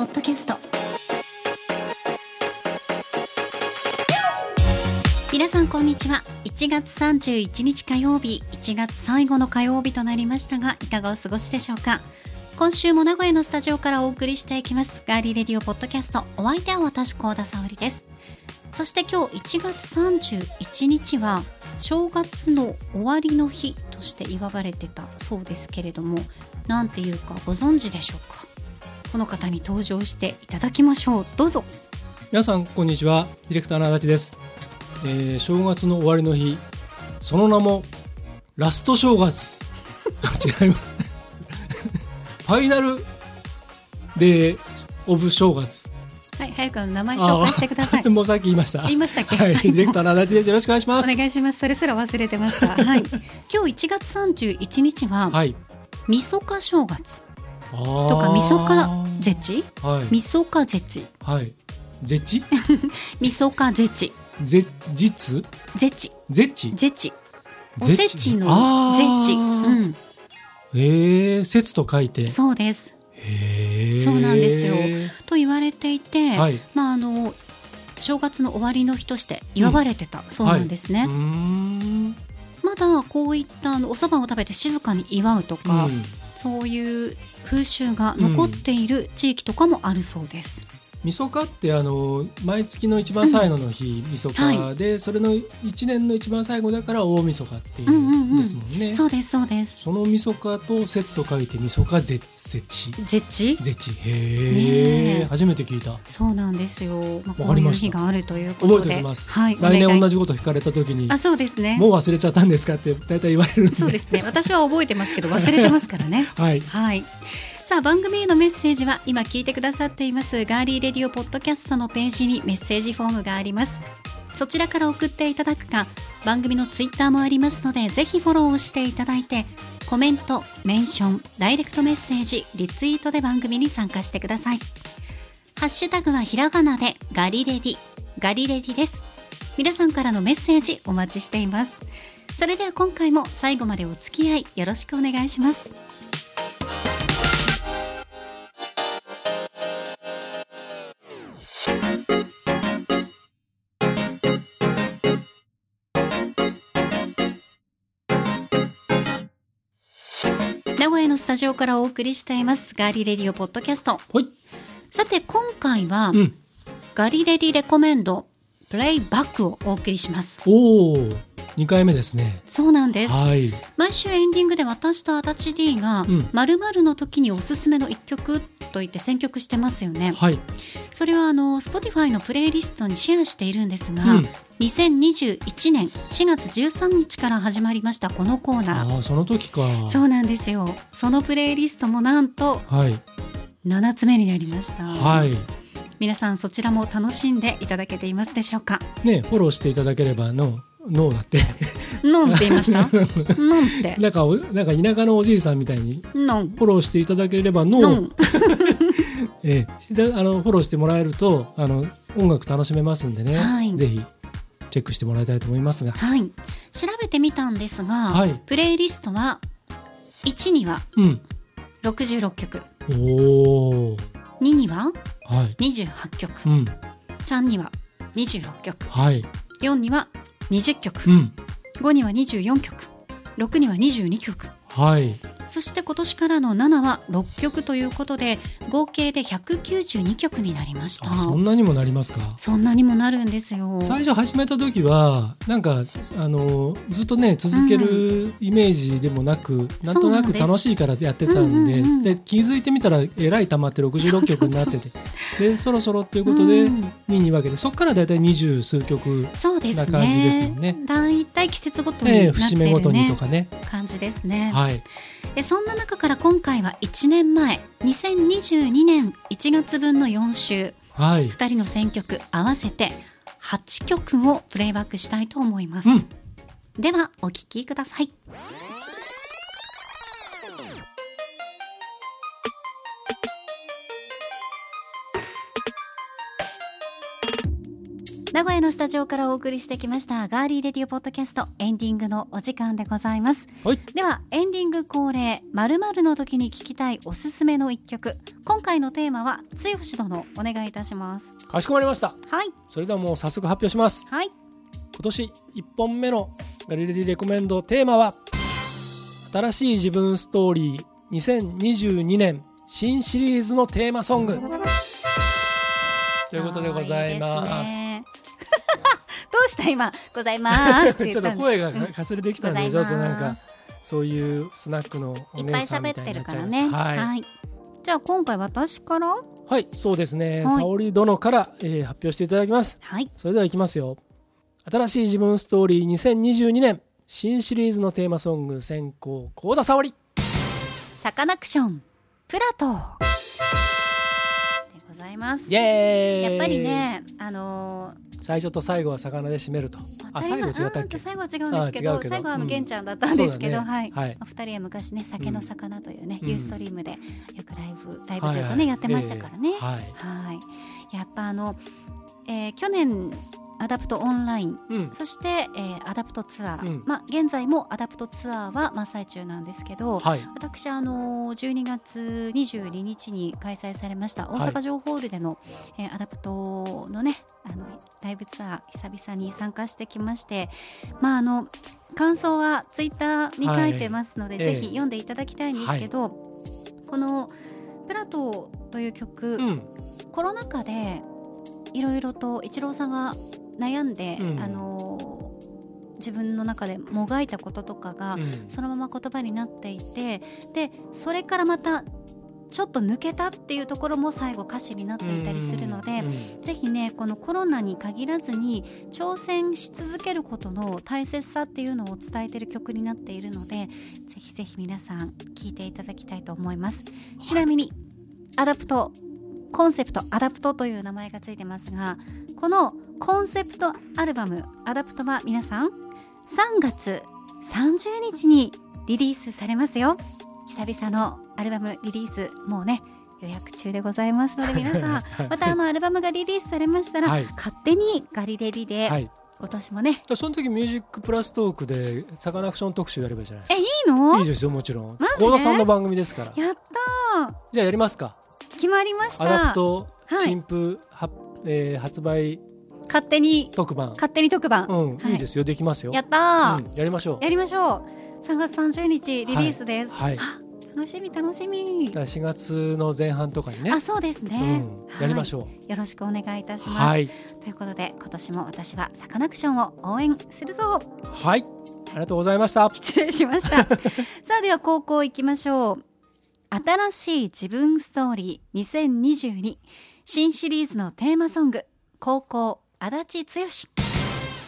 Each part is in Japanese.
ポッドキャスト。皆さんこんにちは。1月31日火曜日。1月最後の火曜日となりましたがいかがお過ごしでしょうか。今週も名古屋のスタジオからお送りしていきます。ガーリーレディオポッドキャスト。お相手は私高田沙織です。そして今日1月31日は正月の終わりの日として祝われてたそうですけれども何ていうかご存知でしょうか？この方に登場していただきましょう。どうぞ。皆さんこんにちは。ディレクターの足立です、えー、正月の終わりの日。その名もラスト正月。違います。ファイナルデーオブ正月。はい早く名前紹介してください。もうさっき言いました。言いましたっけ？はい、ディレクターの足立です。よろしくお願いします。お願いします。それすら忘れてました。はい。今日1月31日は、はい。みそか正月。ととかみそか絶はい。みそか絶はい。絶地みそか絶ぜ実絶絶地絶お絶せちのあー。絶うん。ええ節と書いて。そうです。そうなんですよ。と言われていて、はい。まああの正月の終わりの日として祝われてた。そうなんですね、うーん。まだこういったあのお蕎麦を食べて静かに祝うとか、うん。そういう風習が残っている地域とかもあるそうです、みそかってあの毎月の一番最後の日、みそかで、それの一年の一番最後だから大みそかっていうんうんううん。んですもんね。そうですそうです。そのみそかと節と書いてみそか絶節絶地絶ねへええ。初めて聞いた。そうなんですよ、まあ、こういう日があるということで。覚えておきます。はい、来年同じこと聞かれた時にあそうですね。もう忘れちゃったんですかって大体言われるんで。そうですね。私は覚えてますけど忘れてますからね。はい。はい。さあ番組へのメッセージは今聞いてくださっています。ガーリーレディオポッドキャストのページにメッセージフォームがあります。そちらから送っていただくか番組のツイッターもありますのでぜひフォローをしていただいてコメント、メンション、ダイレクトメッセージ、リツイートで番組に参加してください。ハッシュタグはひらがなでガリレディガリレディです。皆さんからのメッセージお待ちしています。それでは今回も最後までお付き合いよろしくお願いします。タジオからお送りしていますガーリレディオポッドキャストはい。さて今回は、うん。ガリレディレコメンドプレイバックをお送りしますおお二回目ですね。そうなんですはい。毎週エンディングで私と足立 D がうん〇〇の時におすすめの一曲と言って選曲してますよねはい。それはあの Spotify のプレイリストにシェアしているんですが、うん2021年4月13日から始まりましたこのコーナーああその時か。そうなんですよそのプレイリストもなんとはい。7つ目になりました、はい。皆さんそちらも楽しんでいただけていますでしょうか？ねフォローしていただければのノーだって。ノンって言いました？ノンって。なんかおなんか田舎のおじいさんみたいにノンフォローしていただければノン ええ。であのフォローしてもらえるとあの音楽楽しめますんでね、はい。ぜひチェックしてもらいたいと思いますが、はい。調べてみたんですが、はい。プレイリストは1にはうん、66曲おお、2にははい、28曲うん、3には26曲はい、4には20曲。うん、5には24曲。6には22曲。はい、そして今年からの7は6曲ということで合計で192曲になりました。あそんなにもなりますか？そんなにもなるんですよ。最初始めた時はなんかあのずっとね続けるイメージでもなく、なんとなく楽しいからやってたんで,、うんうんうんで気づいてみたらえらい溜まって66曲になっててでそろそろっていうことでうん。2に分けてそこからだいたい二十数曲、そうですね。な感じですもんね。だいたい季節ごとにええなって節目ごとにとかね。感じですね。はい、でそんな中から今回は1年前2022年1月分の4週はい、2人の選曲合わせて8曲をプレイバックしたいと思います、うん。ではお聴きください名古屋のスタジオからお送りしてきましたガーリーレディオポッドキャストエンディングのお時間でございます。はい。ではエンディング恒例まるの時に聞きたいおすすめの一曲。今回のテーマは剛殿お願いいたします。かしこまりました。はい。それではもう早速発表します。はい。今年1本目のガリレディレコメンドテーマは新しい自分ストーリー2022年新シリーズのテーマソング。ということでございます。いいですねした今ございます。ってちょっと声がかすれてきたんでちょっとなんかそういうスナックのおいっぱい姉さんみ喋ったてるいになっちゃいまからね。はい、はい。じゃあ今回私から？はい、そうですね、はい。沙織殿から、えー発表していただきます。はい。それではいきますよ。新しい自分ストーリー2022年新シリーズのテーマソング先行幸田沙織。サカナクションプラトーいます。やっぱりねあの最初と最後は魚で締めると。ーあ最後違ったっけ？うん最後は違うんですけど最後はあのうん。玄ちゃんだったんですけど、はい、お二人は昔ね酒の魚というね、うん。ユーストリームでよくライブライブというかね、やってましたからね、えーはいはいやっぱあの、えー去年アダプトオンラインうん。そして、えーアダプトツアー、うん。まあ現在もアダプトツアーは真っ最中なんですけど、はい。私あの12月22日に開催されました大はい。阪城ホールでの、えーアダプトのねあのライブツアー久々に参加してきましてまああの感想はツイッターに書いてますので、はい。ええぜひ読んでいただきたいんですけど、この「プラトー」という曲、うん。コロナ禍でいろいろとイチローさんが悩んで、うん。あの自分の中でもがいたこととかが、うん。そのまま言葉になっていてでそれからまたちょっと抜けたっていうところも最後歌詞になっていたりするので、うんぜひねこのコロナに限らずに挑戦し続けることの大切さっていうのを伝えてる曲になっているのでぜひぜひ皆さん聴いていただきたいと思います。ちなみにアダプトコンセプトアダプトという名前がついてますがこのコンセプトアルバムアダプトは皆さん3月30日にリリースされますよ。久々のアルバムリリースもうね予約中でございますので 皆さんまたあのアルバムがリリースされましたら、はい。勝手にがりれでぃで、はい。今年もね。その時ミュージックプラストークでサカナクション特集やればいいじゃないですえいいのかいいですよもちろんマジで幸田さんの番組ですからやったーじゃあやりますか決まりました。アダプトはい。新譜、はえー発売勝手に特番。勝手に特番、うん、はい。いいですよ。できますよ。やったー、うん、やりましょう。やりましょう。3月30日リリースです、はい。楽しみ楽しみ。だから4月の前半とかにね。あそうですね、うん、やりましょう。はいよろしくお願いいたします、はい。ということで今年も私はサカナクションを応援するぞ。はい。ありがとうございました。失礼しました。さあでは高校行きましょう新しい自分ストーリー2022新シリーズのテーマソング高校足立剛。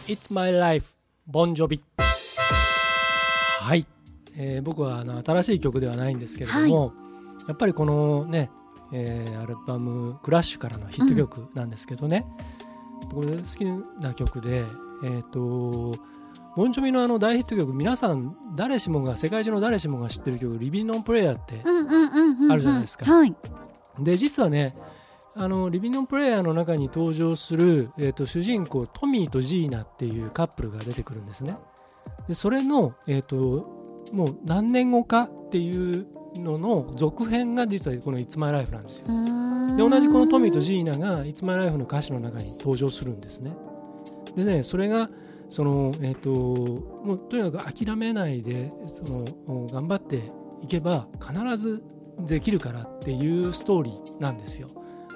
It's My Life ボンジョビはい、えー僕はあの新しい曲ではないんですけれども、やっぱりこのね、えーアルバム「クラッシュ」からのヒット曲なんですけどね、これ好きな曲でえっ、とボンジョビのあの大ヒット曲皆さん誰しもが世界中の誰しもが知ってる曲「リビン・オン・プレイヤー」ってあるじゃないですか。はい。で実はねあのリビン・オン・プレイヤーの中に登場する、えー、と主人公トミーとジーナっていうカップルが出てくるんですね。でそれの、えー、ともう何年後かっていうのの続編が実はこの「It's My Life」なんですよ。で同じこのトミーとジーナが「It's My Life」の歌詞の中に登場するんですね。でねそれがそのえっ、ともうとにかく諦めないでその頑張っていけば必ずできるからっていうストーリーなんですよ。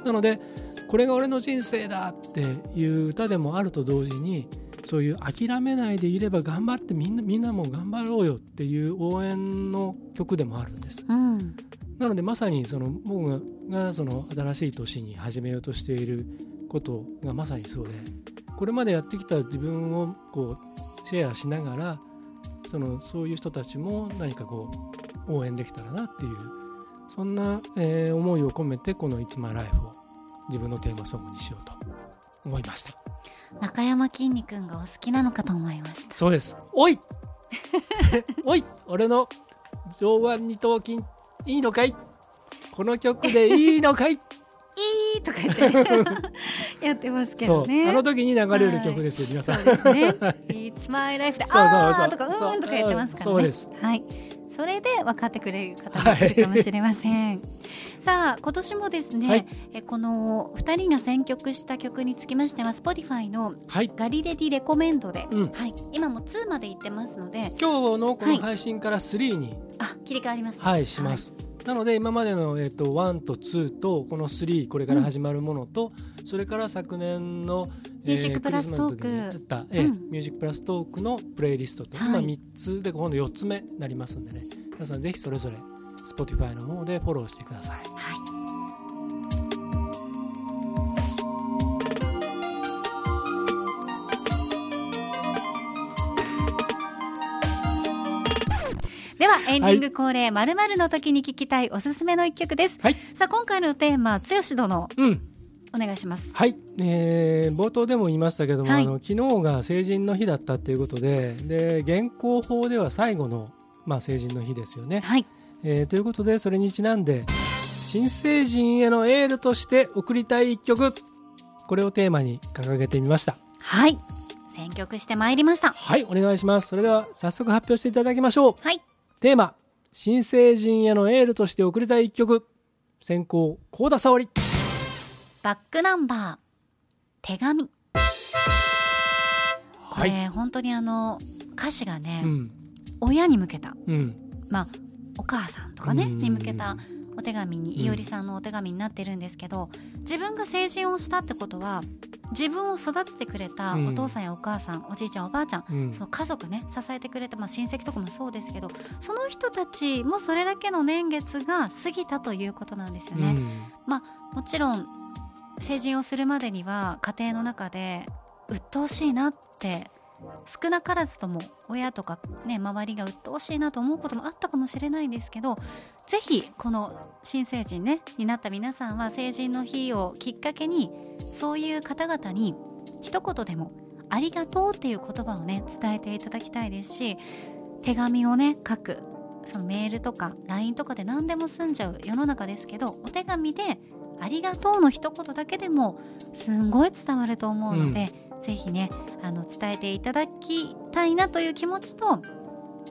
なのでこれが俺の人生だっていう歌でもあると同時にそういう諦めないでいれば頑張ってみんなみんなも頑張ろうよっていう応援の曲でもあるんです。うん。なのでまさにその僕がその新しい年に始めようとしていることがまさにそうでこれまでやってきた自分をこうシェアしながらそのそういう人たちも何かこう応援できたらなっていうそんな、えー思いを込めてこの「It's My Life」を自分のテーマソングにしようと思いました。中山きんに君がお好きなのかと思いました。そうです。おい! おい!俺の上腕二頭筋いいのかい?この曲でいいのかい?いいとか言って、ね、やってますけどね。あの時に流れる曲ですよ、皆さんそうですね。It's my life で、そうそうそうあーとか、うんとか言ってますからね。そうです。はい。それで分かってくれる方もいるかもしれません。さあ、今年もですね、はいえこの二人が選曲した曲につきましては、Spotify のはいガリレディレコメンドで、うんはい、今も2まで行ってますので、今日のこはいの配信から3に、あ、切り替わりますね。はいします、なので今までの、えっと1と2とこの3これから始まるものと、それから昨年のミュージックプラストークやった、えミュージックプラストークのプレイリストと、はい。今3つで今度4つ目になりますんでね。皆さんぜひそれぞれ Spotify の方でフォローしてください。はい。エンディング恒例まるまるの時に聞きたいおすすめの一曲です。はいさあ今回のテーマ剛殿うんお願いします。はい、えー冒頭でも言いましたけども、はいあの昨日が成人の日だったっていうことでで現行法では最後の、まあ、成人の日ですよね、はい。えーということでそれにちなんで新成人へのエールとして送りたい一曲これをテーマに掲げてみましたはい。選曲してまいりました。はいお願いしますそれでは早速発表していただきましょうはい。テーマ新成人へのエールとして送りたい一曲。先行幸田沙織。バックナンバー。手紙。こはい。れ、本当にあの歌詞がね、うん。親に向けた。うん。まあお母さんとかねうん。に向けたお手紙にうんいおりさんのお手紙になってるんですけど自分が成人をしたってことは自分を育ててくれたうん。お父さんやお母さん、おじいちゃんおばあちゃんうん。その家族ね支えてくれた、まあ、親戚とかもそうですけどその人たちもそれだけの年月が過ぎたということなんですよね。もちろん成人をするまでには家庭の中で鬱陶しいなって少なからずとも親とかね周りが鬱陶しいなと思うこともあったかもしれないんですけどぜひこの新成人ねになった皆さんは成人の日をきっかけにそういう方々に一言でも「ありがとう」っていう言葉をね伝えていただきたいですし手紙をね書くそのメールとか LINE とかで何でも済んじゃう世の中ですけどお手紙で「ありがとう」の一言だけでもすんごい伝わると思うので、ぜひねあの伝えていただきたいなという気持ちと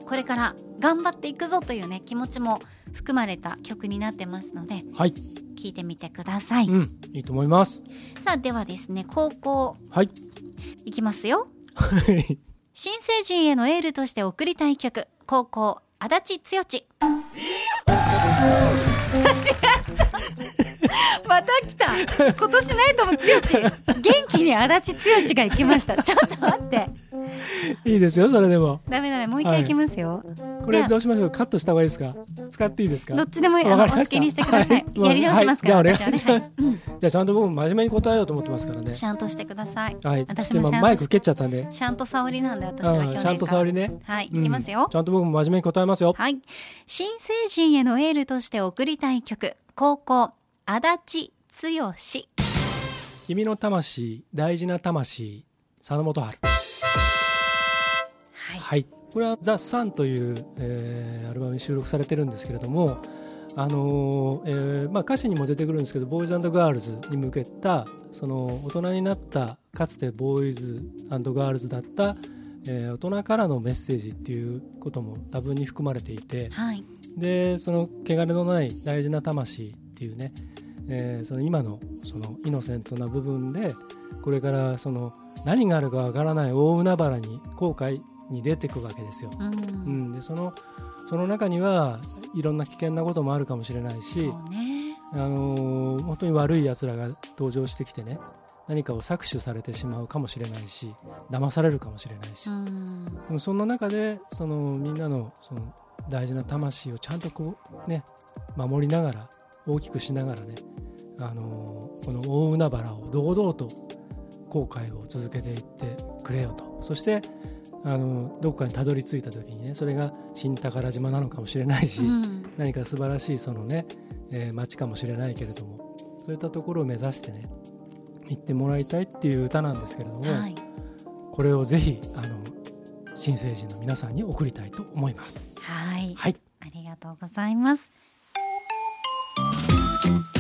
これから頑張っていくぞというね気持ちも含まれた曲になってますのではい、聞いてみてください、うん、いいと思います。さあではですね高校。はい。いきますよ。新成人へのエールとして送りたい曲。高校足立剛 また来た。今年ナイトも剛元気に足立剛が行きました。ちょっと待って。いいですよそれでも。ダメだねもう一回行きますよ、これどうしましょう？カットした方がいいですか？使っていいですか？どっちでもいい。あのお好きにしてください、はい。やり直しますから、はい。私はね、じゃあちゃんと僕も真面目に答えようと思ってますからね。シャンとしてください。はい。私でもマイク蹴っちゃったんで。シャンと沙織なんで私は去年からうんと沙織ね。はいうん。行きますよ、ちゃんと僕も真面目に答えますよ。はい。新成人へのエールとして送りたい曲、高校、足立剛。君の魂大事な魂佐野元春はい。はいこれは「ザ・サンという、えーアルバムに収録されてるんですけれどもあのーえーまあ、歌詞にも出てくるんですけどボーイズガールズに向けたその大人になったかつてボーイズガールズだった、えー大人からのメッセージっていうことも多分に含まれていてはい。でその汚れのない大事な魂っていうね、えーその今のそのイノセントな部分でこれからその何があるかわからない大海原に後悔に出てくわけですよ。うん。うん、でそのその中にはいろんな危険なこともあるかもしれないし、ね。あのー本当に悪いやつらが登場してきてね何かを搾取されてしまうかもしれないし騙されるかもしれないし、うん。でもそんな中でそのみんなのその大事な魂をちゃんとこうね守りながら大きくしながらね、あのーこの大海原を堂々と後悔を続けていってくれよとそしてあのどこかにたどり着いた時にねそれが新宝島なのかもしれないし、うん。何か素晴らしいそのね、えー街かもしれないけれどもそういったところを目指してね行ってもらいたいっていう歌なんですけれども、はい。これをぜひあの新成人の皆さんに送りたいと思います。はい。はい、ありがとうございます。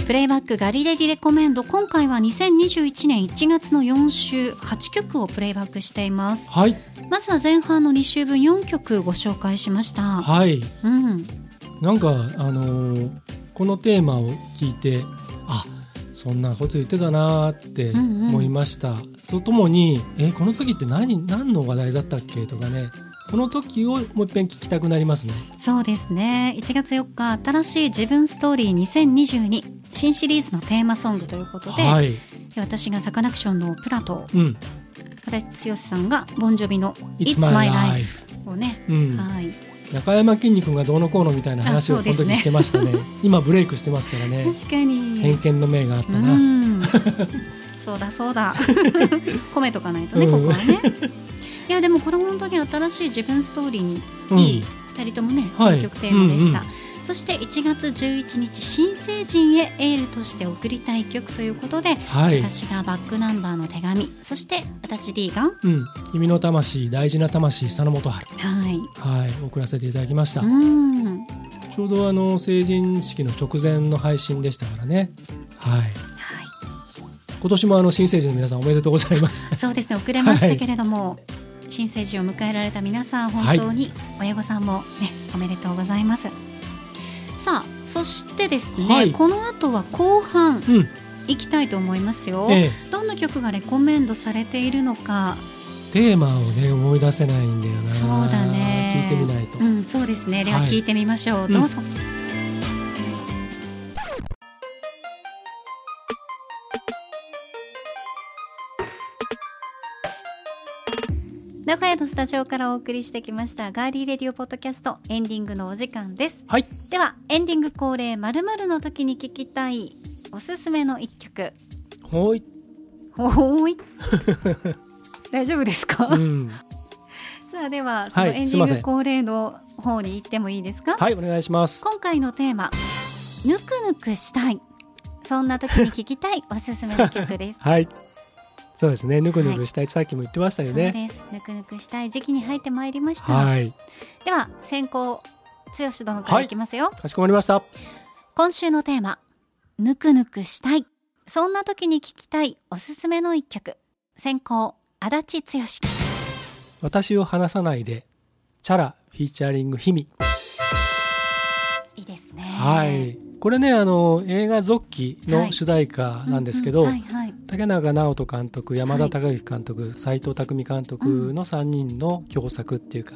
プレイバックガリレディレコメンド。今回は2021年1月の4週8曲をプレイバックしています。はい。まずは前半の2週分4曲ご紹介しました。はい。うん。なんかあのーこのテーマを聞いてあそんなこと言ってたなーってうんうん。思いました、とともにえこの時って何何の話題だったっけ？とかねこの時をもう一遍聞きたくなりますね。そうですね。1月4日新しい自分ストーリー2022新シリーズのテーマソングということで、はい。私がサカナクションのプラとうん。足立剛さんがボンジョビの「It's My Life Life」をね、うん、はい。中山きんに君がどうのこうのみたいな話をこの時してましたね。今ブレイクしてますからね。確かに。先見の明があったうな、ん。そうだそうだ。褒めとかないとね、うんここはねいやでもこれ本当に新しい自分ストーリーにうん。いい2人ともねはい。選曲テーマでした、うんそして1月11日新成人へエールとして送りたい曲ということで、はい、私がバックナンバーの手紙そして足立 D がうん、君の魂大事な魂佐野元春。はい。はい。送らせていただきました、うん。ちょうどあの成人式の直前の配信でしたからね。はい。はい。今年もあの新成人の皆さんおめでとうございます。そうですね遅れましたけれども、新成人を迎えられた皆さん本当に親御さんもねおめでとうございます。さあそしてですね、はい。この後は後半うん。いきたいと思いますよ、えどんな曲がレコメンドされているのか。え、テーマをね思い出せないんだよな。そうだね。聞いてみないと、うんそうですね。でははい。聞いてみましょう、うん。どうぞ、名古屋のスタジオからお送りしてきましたガーリーレディオポッドキャストエンディングのお時間です。はい。ではエンディング恒例まるの時に聞きたいおすすめの一曲。ほい、ほーい。大丈夫ですか、うん、さあではそのはいエンディング恒例の方に行ってもいいですか、はいお願いします。今回のテーマ「ぬくぬくしたい」そんな時に聴きたいおすすめの曲です。はいそうですね。ぬくぬくしたいってさっきも言ってましたよそうねです。ぬくぬくしたい時期に入ってまいりました、はい。では先行剛殿からいきますよ、かしこまりました。今週のテーマ「ぬくぬくしたい」そんな時に聴きたいおすすめの一曲。先行足立剛。私を話さないでチャラフィーチャリングひみいいですね。はい。これねあの映画「ゾッキ」のはい。主題歌なんですけど、竹中直人監督山田孝之監督斎、藤工監督の3人の共作っていうか。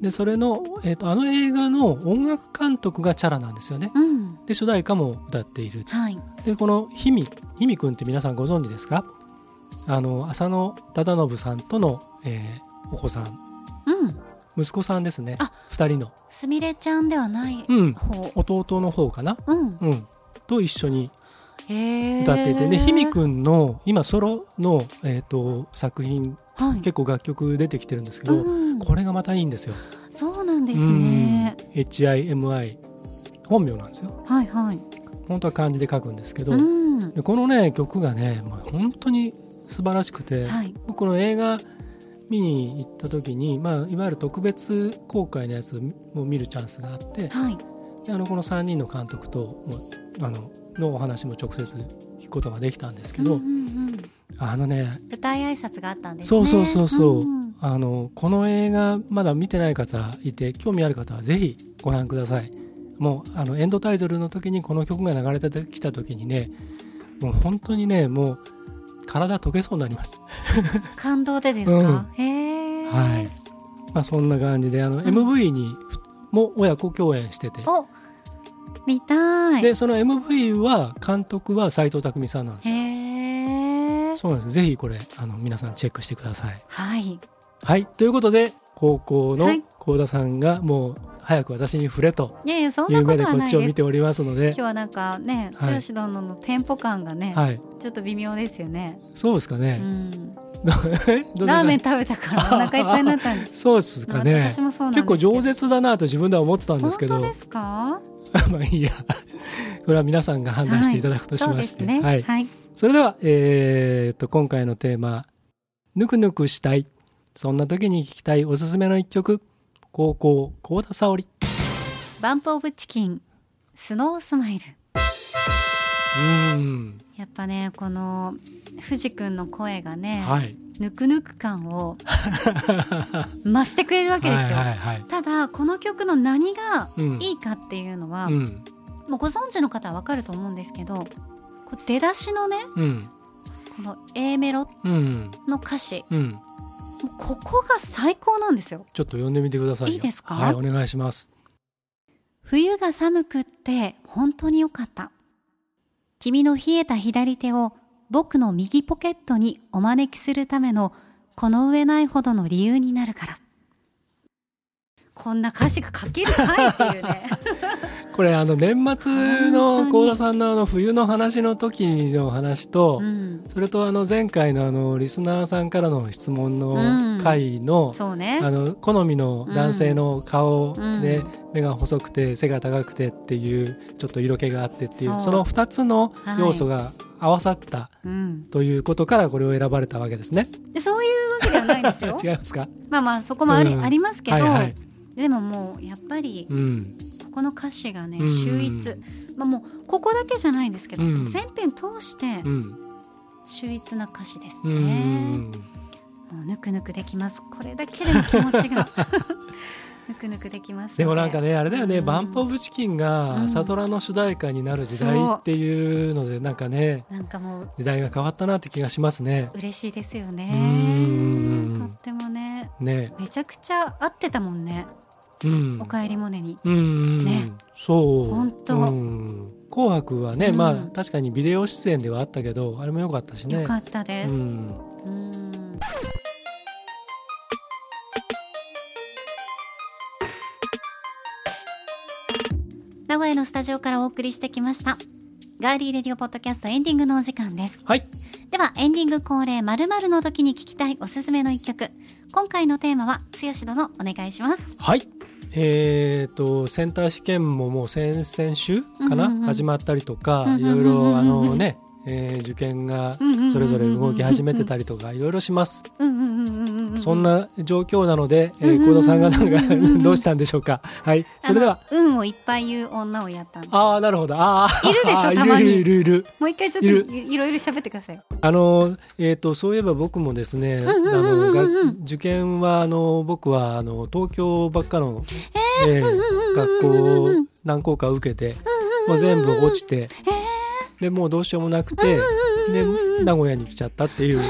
でそれの、えー、とあの映画の音楽監督がチャラなんですよね。うん。で主題歌も歌っているはい。でこのひみひみくんって皆さんご存知ですか？あの浅野忠信さんとの、えーお子さん。うん。息子さんですね。あ2人の、すみれちゃんではないうん、方。弟の方かな、うん。うん、と一緒に歌っていて。でひみくんの今ソロの、えー、と作品はい。結構楽曲出てきてるんですけど、うん。これがまたいいんですよ。そうなんですね。うん。HIMI 本名なんですよ。はいはい。本当は漢字で書くんですけど、うん。でこのね曲がね、まあ、本当に素晴らしくて、はい。僕この映画見に行った時に、まあ、いわゆる特別公開のやつを見るチャンスがあってはい。であのこの3人の監督ともあののお話も直接聞くことができたんですけど、うんうんうん。あのね舞台挨拶があったんですね。そうそうそうそう、んあのこの映画まだ見てない方いて興味ある方はぜひご覧ください。もうあのエンドタイトルの時にこの曲が流れてきた時にねもう本当にねもう体溶けそうになりました感動でですか、へえ。はい、まあ、そんな感じであの、ん。MV にも親子共演してて。お見たい。でその MV は監督は斎藤工さんなんですよ。そうなんです。ぜひこれあの皆さんチェックしてください。はい。はい。ということで高校のはい。幸田さんがもう早く私に触れと。いう目でなこっちを見ておりますので。今日はなんかねはい。剛殿のテンポ感がね、はい。ちょっと微妙ですよね、そうですかうね、ん、どどんなラーメン食べたからお腹いっぱいになったんです。そうですかね。私もそうなんです結構饒舌だなと自分では思ってたんですけど。本当ですか？まあいいや。これは皆さんが判断していただくとしまして、ですね。はい、はい。それでは、えーっと今回のテーマ「ぬくぬくしたい」そんな時に聴きたいおすすめの一曲。高校幸田沙織。バンプオブチキンスノースマイル。うんやっぱねこの藤くんの声がね、はい。ぬくぬく感を 増してくれるわけですよ、はいはいはい。ただこの曲の何がうん。いいかっていうのは、うん。もうご存知の方はわかると思うんですけど出だしのねうん。この A メロうん。の歌詞うん。ここが最高なんですよ。ちょっと読んでみてくださいよ。いいですか？はいお願いします。冬が寒くって本当によかった君の冷えた左手を僕の右ポケットにお招きするためのこの上ないほどの理由になるから。こんな歌詞が書けるかいっていうね。これあの年末の幸田さんのあの冬の話の時の話と、うん。それとあの前回のあのリスナーさんからの質問うん。の回の、そうね。あの好みの男性の顔で、うん。目が細くて背が高くてっていうちょっと色気があってっていうその2つの要素が合わさったうん、ということからこれを選ばれたわけですね。でそういうわけではないんですよ。違いますか、まあまあそこもあり,、うん。ありますけど、はいはい。でももうやっぱりうんここの歌詞がねうん。秀逸、まあ、もうここだけじゃないんですけど、うん。全編通してうん。秀逸な歌詞ですうね、んもうぬくぬくできます。これだけでも気持ちが。ぬくぬくできますのでもなんかねあれだよね、うん。バンプ・オブ・チキンうがん。朝ドラの主題歌になる時代っていうのでなんかねなんかもう時代が変わったなって気がしますね。嬉しいですようねんとってもね。ね、めちゃくちゃ合ってたもんね。うん「おかえりモネ」に。うん、ね。そう。ほんとうん。紅白はね、うん。まあ確かにビデオ出演ではあったけどあれも良かったしね。よかったです、ううん。ん名古屋のスタジオからお送りしてきましたガーリーレディオポッドキャストエンディングのお時間です。はい。ではエンディング恒例〇〇の時に聞きたいおすすめの一曲。今回のテーマは剛殿お願いします。はいえー、とセンター試験ももう先々週かな、うんうんうん。始まったりとか、うんうんいろいうんうん。うんろあのね、えー受験がそれぞれ動き始めてたりとかいろいろします、そんな状況なので、えー、うんうんうんうん幸田さんがなんか どうしたんでしょうか。はい。それでは。運をいっぱい言う女をやったああなるほど。ああいるでしょたまに。いるいる。いるもう一回ちょっといろいろ喋ってください。あのえー、とそういえば僕もですね、あのが受験はあの僕はあの東京ばっかの、えー学校を何校か受けて、もう全部落ちて、でもうどうしようもなくて、で名古屋に来ちゃったっていう。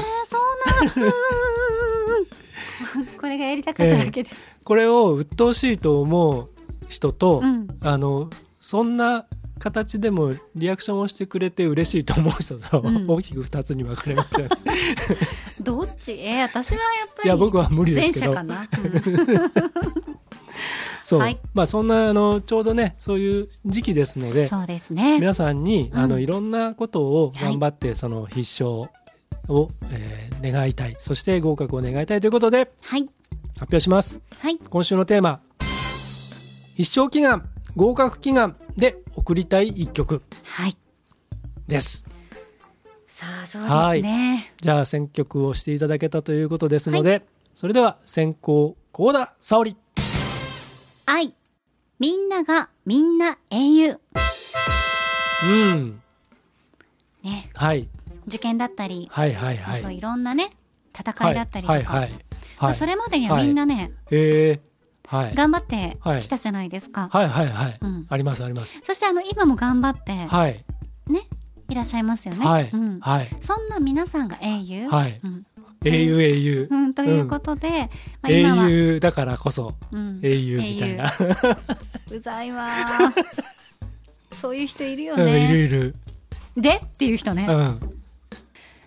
これがやりたかっただけです、これを鬱陶しいと思う人と、うん。あのそんな形でもリアクションをしてくれて嬉しいと思う人と、うん。大きく2つに分かれますよね。どっち？えー、私はやっぱりいや僕は無理ですけど。前者かな、うんそう、はい。まあそんなあのちょうどねそういう時期ですのでそうですね。皆さんに、あのうんいろんなことを頑張って、その必勝を、えー願いたい。そして合格を願いたいということではい。発表します。はい。今週のテーマ必勝祈願合格祈願で送りたい一曲はい。です。さあそうですね。じゃあ選曲をしていただけたということですので、それでは先行幸田沙織愛。みんながみんな英雄。うん。ね。はい。受験だったり、はいはいはい。そういろんなね戦いだったりとか、はいはいはい。まあはい。それまでにはみんなね、えー、はい。頑張ってはい。きたじゃないですか、はいはいはい、うん。ありますあります。そしてあの今も頑張ってはい。ねいらっしゃいますよね、はい、うん、はい。そんな皆さんが英雄、はい。うん英雄。英雄、うん、ということで、まあ、英雄だからこそうん、英雄みたいな、うざいわー。そういう人いるようんいるね。いる、で？っていう人ね。うん、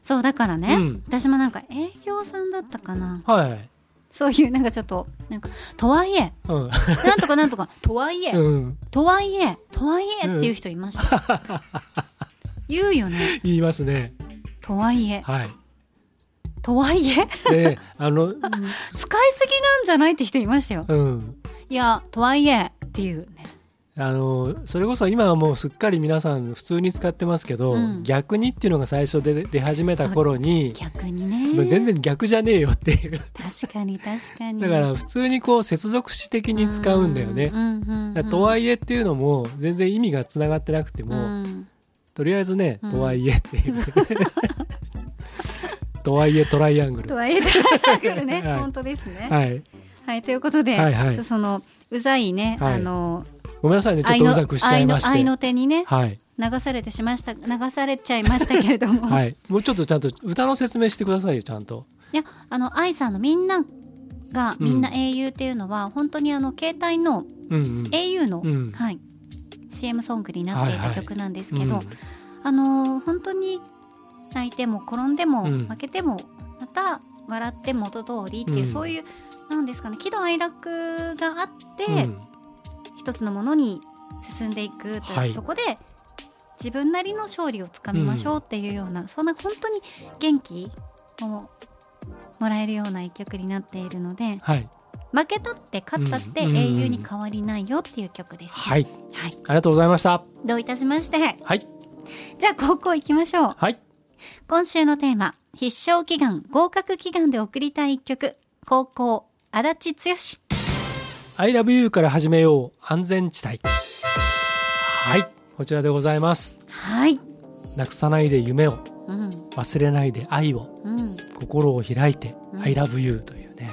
そうだからね、うん。私もなんか営業さんだったかな。はい、そういうなんかちょっとなんかとはいえ。うん、なんとかなんとか。とはいえ、うん、とはいえ。とはいえっていう人いました。言うよね。言いますね。とはいえ。はいとはいえであの 使いすぎなんじゃないって人いましたよ。うんいやとはいえっていうね。あのそれこそ今はもうすっかり皆さん普通に使ってますけど、うん逆にっていうのが最初で出始めた頃に逆にね。全然逆じゃねえよっていう確かに確かに。だから普通にこう接続詞的に使うんだよねとはいえっていうのも全然意味がつながってなくても、うんとりあえずね、うんとはいえっていう とはいえトライアングル。とは言えたらね、はい。本当ですね。はい。はい、ということで、はいはい。そのうざいね、はい。あのごめんなさいねちょっ愛のとうざくしちゃいまして。愛の愛の手にねはい。流されてしました 流されちゃいましたけれども、、はい。いもうちょっとちゃんと歌の説明してくださいよちゃんと。やあの愛さんのみんながうん。みんな英雄っていうのは、本当にあの携帯のうんうん。英雄の、うん。はい、CM ソングになっていた曲なんですけど、うん。あの本当に泣いても転んでも、うん。負けてもまた笑って元通りっていう、うん。そういうなんですかね喜怒哀楽があって、うん。一つのものに進んでいくという、はい。そこで自分なりの勝利をつかみましょうっていうような、そんな本当に元気をもらえるような一曲になっているのではい。負けたって勝ったってうん。英雄に変わりないよっていう曲です、はい。はい、ありがとうございました。どういたしまして。はい。じゃあ高校行きましょう。はい今週のテーマ必勝祈願合格祈願で送りたい一曲。高校足立剛。I love you から始めよう。安全地帯。はい。こちらでございます。はい。なくさないで夢を。うん。忘れないで愛を。うん。心を開いて、うん。I love you というね。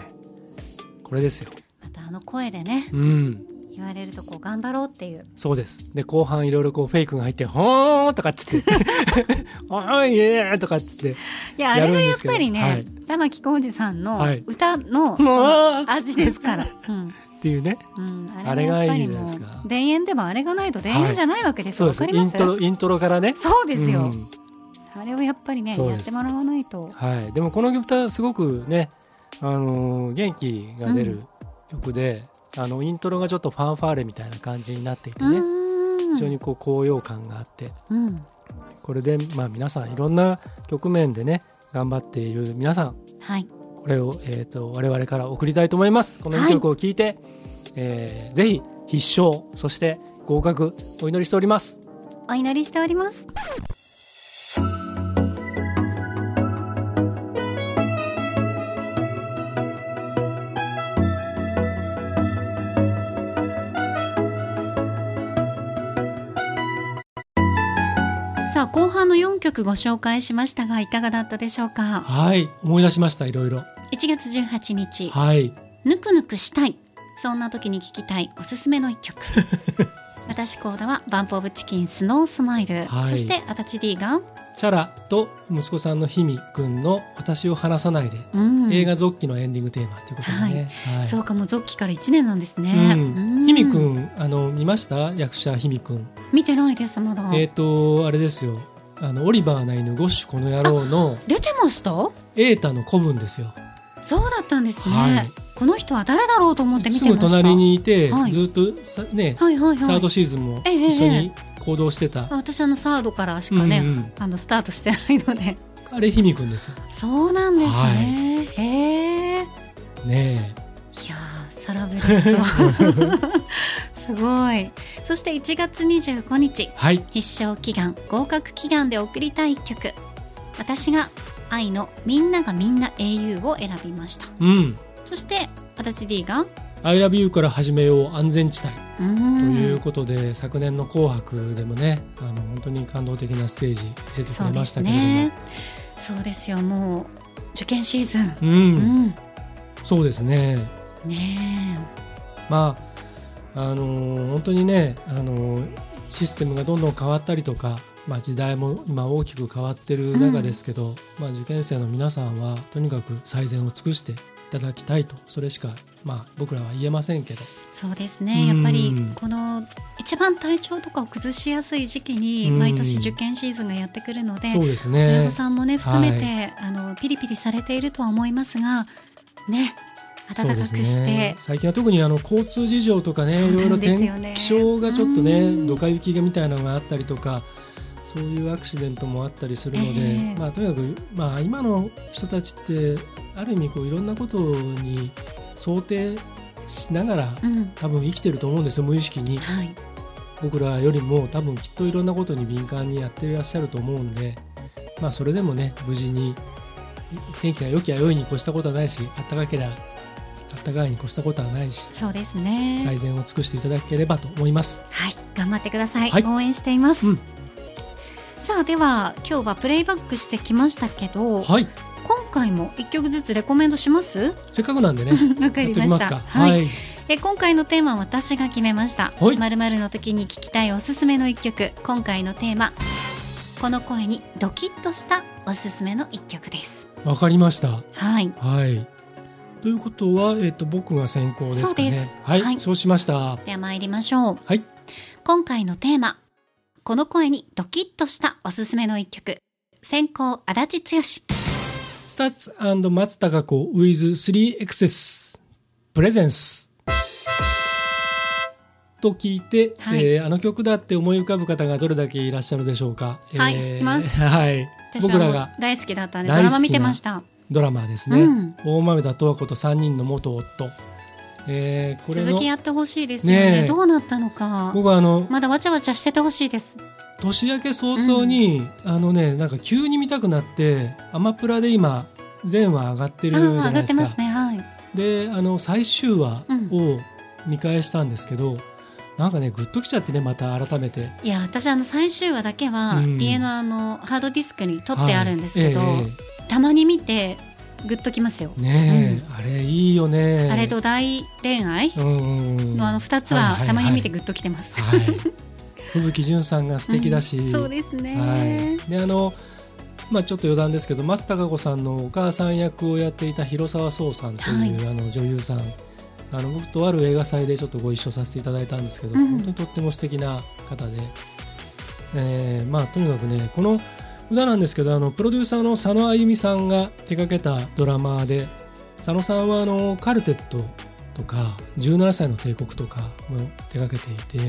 これですよ。またあの声でね。うん言われるとこう頑張ろうっていう。そうです。で後半いろいろこうフェイクが入って「ほーん」とかっつって「おーいえー」とかっつって。いやあれはやっぱりね、はい。玉置浩二さんのはい。歌の味ですから、うん。っていうね。うん、あれがいいじゃないですか。田園でもあれがないと田園じゃないわけですよ、そうです。わかります？イントロイントロからね。そうですよ、うん。あれをやっぱりねやってもらわないと。はい、でもこの歌すごくね、あのー元気が出る曲で、あのイントロがちょっとファンファーレみたいな感じになっていてね、非常にこう高揚感があって。うん。これでまあ皆さんいろんな局面でね頑張っている皆さん。はい。これを、えー、と我々から送りたいと思います。この2曲を聴いて、えーぜひ必勝そして合格お祈りしております。お祈りしております半の4曲ご紹介しましたがいかがだったでしょうか？はい思い出しましたいろいろ。1月18日。はい。ぬくぬくしたい。そんな時に聴きたいおすすめの一曲。私コーダはバンプオブチキンスノースマイル、はい。そして足立 D が、チャラと息子さんのひみくんの「私を離さないで」うん。映画「ゾッキ」のエンディングテーマということでね、はい。そうかもうゾッキから1年なんですね、うん、ひみくんあの見ました？役者ひみくん。見てないですまだ、えっ、とあれですよあのオリバーな犬ゴッシュこの野郎の出てました？瑛太の子分ですよ。そうだったんですね、はい。この人は誰だろうと思って見すてました。ぐ隣にいて、はい。ずっとさね、はいはいはい。サードシーズンもええ一緒に行動してた、私あのサードからしかね、うんうんあのスタートしてないので。あれひみくんですよ。そうなんですね、へえ。ねえ。いやーサラブレッドすごい。そして1月25日はい。必勝祈願合格祈願で送りたい一曲。私が愛のみんながみんな英雄を選びました。うん。そして私 D が「I love you から始めよう安全地帯」ということで、昨年の「紅白」でもねあの本当に感動的なステージ見せてくれまそうですしたけれども。ねそうですよもう受験シーズン。う、うん。んそうですね。ねまああのー本当にね、あのーシステムがどんどん変わったりとか、まあ、時代も今大きく変わってる中ですけど、まあ、受験生の皆さんはとにかく最善を尽くしていただきたいとそれしか、まあ、僕らは言えませんけど。えそうですね。やっぱりうん。この一番体調とかを崩しやすい時期にうん。毎年受験シーズンがやってくるのでそうです親ね御さんもね含めて、はあのピリピリされているとは思いますがね暖かくそうですして、ね最近は特にあの交通事情とかねそうないんろいろ天気象がちょっとうねん。ドカ雪がみたいなのがあったりとかそういうアクシデントもあったりするので、ええ。まあ、とにかく、まあ、今の人たちってある意味こういろんなことに想定しながらうん。多分生きてると思うんですよ無意識に。はい。僕らよりも多分きっといろんなことに敏感にやっていらっしゃると思うんで、まあ、それでもね無事に天気が良きゃ良いに越したことはないし暖かければ暖かいに越したことはないしそうですね。最善を尽くしていただければと思います。はい頑張ってください、はい。応援しています、うん。さあでは今日はプレイバックしてきましたけど、はい。今回も一曲ずつレコメンドします？せっかくなんでね わかりました。はい、はい。え今回のテーマは私が決めました。はい。まるまるの時に聞きたいおすすめの一曲。今回のテーマこの声にドキッとしたおすすめの一曲です。わかりました。はい。はいということは、えっと僕が先行ですかそうです。ねはい、はい。そうしました。では参りましょう。はい。今回のテーマこの声にドキッとしたおすすめの一曲。先行足立剛。 STUTS 松たか子 with 3exes Presenceと聞いて、はい。えーあの曲だって思い浮かぶ方がどれだけいらっしゃるでしょうか。はいえーい。ますはい。僕らが。大好きだったんでドラマ見てましたドラマですね。うん。大豆田十和子と三人の元夫。えーこれの。続きやってほしいですよね。ねえ。どうなったのか。僕はあのまだわちゃわちゃしててほしいです。年明け早々に、あのねなんか急に見たくなってアマプラで今全話上がってるじあゃないですか。ますね。はい。であの最終話を見返したんですけど、なんかねグッときちゃってねまた改めて。いや私あの最終話だけはうん。家のあのハードディスクに取ってあるんですけど、はい。えたまに見てグッときますよ、えねえ、あれいいよね。あれと大恋愛？うんうんうん。のあの2つははいはいはい。たまに見てグッときてます、はい。吹雪純さんが素敵だし、うんそうですね、はい、であのまあちょっと余談ですけど松たか子さんのお母さん役をやっていた広沢壮さんという、あの女優さん。あの僕とある映画祭でちょっとご一緒させていただいたんですけど、うん。本当にとっても素敵な方で、えーまあとにかくねこの歌なんですけどあのプロデューサーの佐野あゆみさんが手掛けたドラマで佐野さんはあのカルテットとか17歳の帝国とかも手掛けていて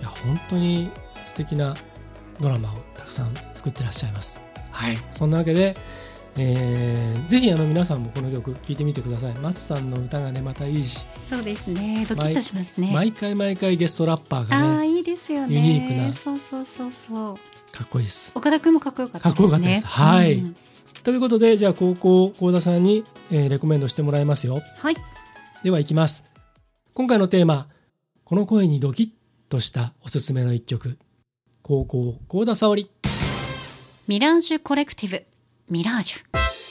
いや本当に素敵なドラマをたくさん作ってらっしゃいます。はい、そんなわけで、えーぜひあの皆さんもこの曲聴いてみてください。松さんの歌がねまたいいし、そうですねドキッとしますね毎回毎回ゲストラッパーあがねあいいですよねユニークなそうそうそうそうかっこいいです。岡田君もかっこよかったですねかっこよかったですはいうんということでじゃあ高校幸田さんに、えーレコメンドしてもらいますよ。はいではいきます。今回のテーマ、この声にドキッとしたおすすめの一曲。後攻幸田沙織。 Mirage Collective Mirage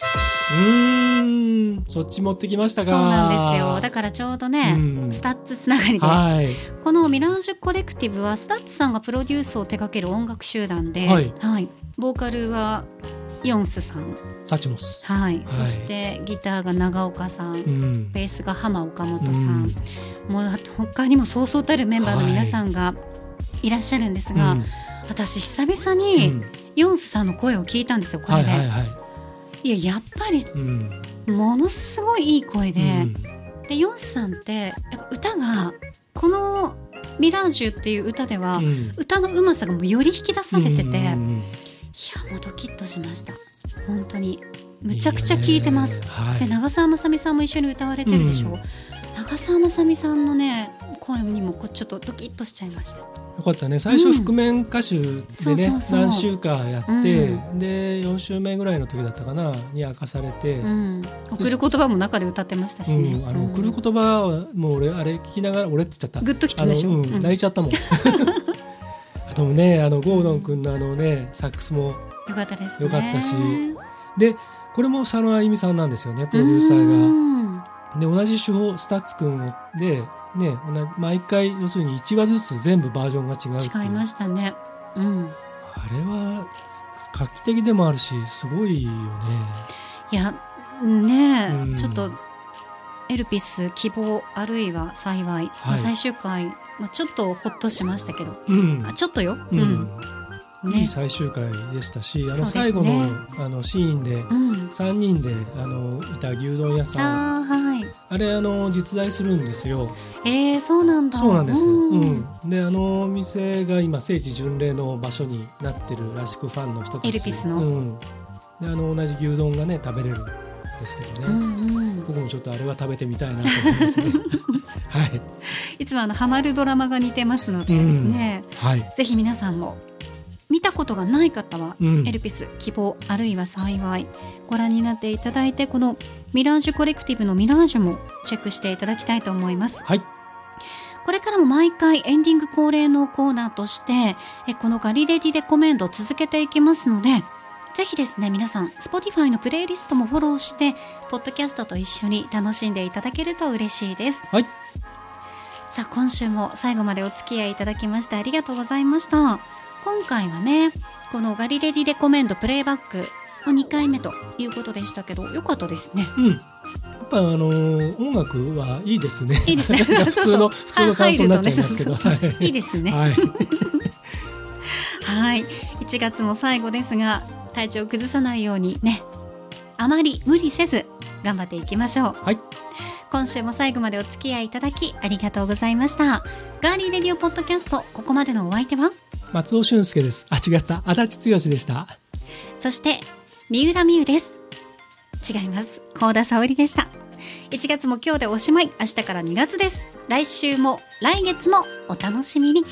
うーん、そっち持ってきましたか。そうなんですよだからちょうどね、うん。 STUTS つながりではい。この Mirage Collective は STUTS さんがプロデュースを手掛ける音楽集団で、はい。ボーカルは YONCE さん、サチモス。はい。はい。そしてギターが長岡さん、うん。ベースが浜岡本さん、うん。もうあと他にもそうそうたるメンバーの皆さんがいらっしゃるんですが、うん。私久々うにん。ヨンスさんの声を聞いたんですよこれで、はいはいはい。いややっぱりうん。ものすごいいい声で、うん。でヨンスさんってやっぱ歌がこの「ミラージュ」っていう歌では、うん。歌のうまさがもうより引き出されてて、うん。いやもうドキッとしました。本当に。むちゃくちゃ聴いてます。いいねはい。で長澤まさみさんも一緒に歌われてるでしょ、うん長澤まさみさんのね声にもこうちょっとドキッとしちゃいました。よかったね。最初覆面歌手でね、そう週かやって、で4週目ぐらいの時だったかなに明かされて、うん。送る言葉も中で歌ってましたしね、うん。あのうん。送る言葉はもう俺あれ聞きながら俺って言っちゃった。グッときたでしょ泣いちゃったもん。あとねあのゴードン君のあのねサックスも。よかったですね。よかったし。でこれも佐野亜裕美さんなんですよねプロデューサーが。がで同じ手法 STUTS 君でね同じ毎回要するに1話ずつ全部バージョンが違う違いましたね。うん。あれは画期的でもあるしすごいよね。いやねえ、うん。ちょっとエルピス希望あるいは幸い、まあ最終回、まあ、ちょっとほっとしましたけど。うん。あちょっとよ、ううん。んいいね。最終回でしたしあの最後のあのシーンでうん、3人であのいた牛丼屋さんあれあの実在するんですよ。えー、そうなんだそうなんです。うんうん。であの店が今聖地巡礼の場所になってるらしくファンの人たち。エルピスの？うん。であの同じ牛丼がね食べれるんですけどね。うんうん僕もちょっとあれは食べてみたいなと思いますね。はいいつもあのハマるドラマが似てますので、うんねはい。ぜひ皆さんも見たことがない方は、うんエルピス希望あるいは幸いご覧になっていただいてこのミラージュコレクティブのミラージュもチェックしていただきたいと思います。はい。ここれからも毎回エンディング恒例のコーナーとしてえこのガリレディレコメンドを続けていきますのでぜひですね皆さん Spotify のプレイリストもフォローしてポッドキャストと一緒に楽しんでいただけると嬉しいです。はい。さあ今週も最後までお付き合いいただきましてありがとうございました。今回はねこのガリレディレコメンドプレイバックの2回目ということでしたけどよかったですね。うん。やっぱあのー音楽はいいですね。いいですね。普通の普通の感想になっちゃいますけど、そうそうそう。はい。いいですね。はい。はい。1月も最後ですが体調を崩さないようにね。あまり無理せず頑張っていきましょう。はい。今週も最後までお付き合いいただきありがとうございました。ガーリーレディオポッドキャストここまでのお相手は？松尾俊介です。あ違った。足立剛でした。そして三浦美優です。違います。高田沙織でした。1月も今日でおしまい。明日から2月です。来週も来月もお楽しみに。